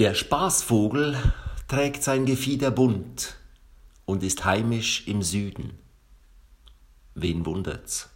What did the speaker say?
Der Spaßvogel trägt sein Gefieder bunt und ist heimisch im Süden. Wen wundert's?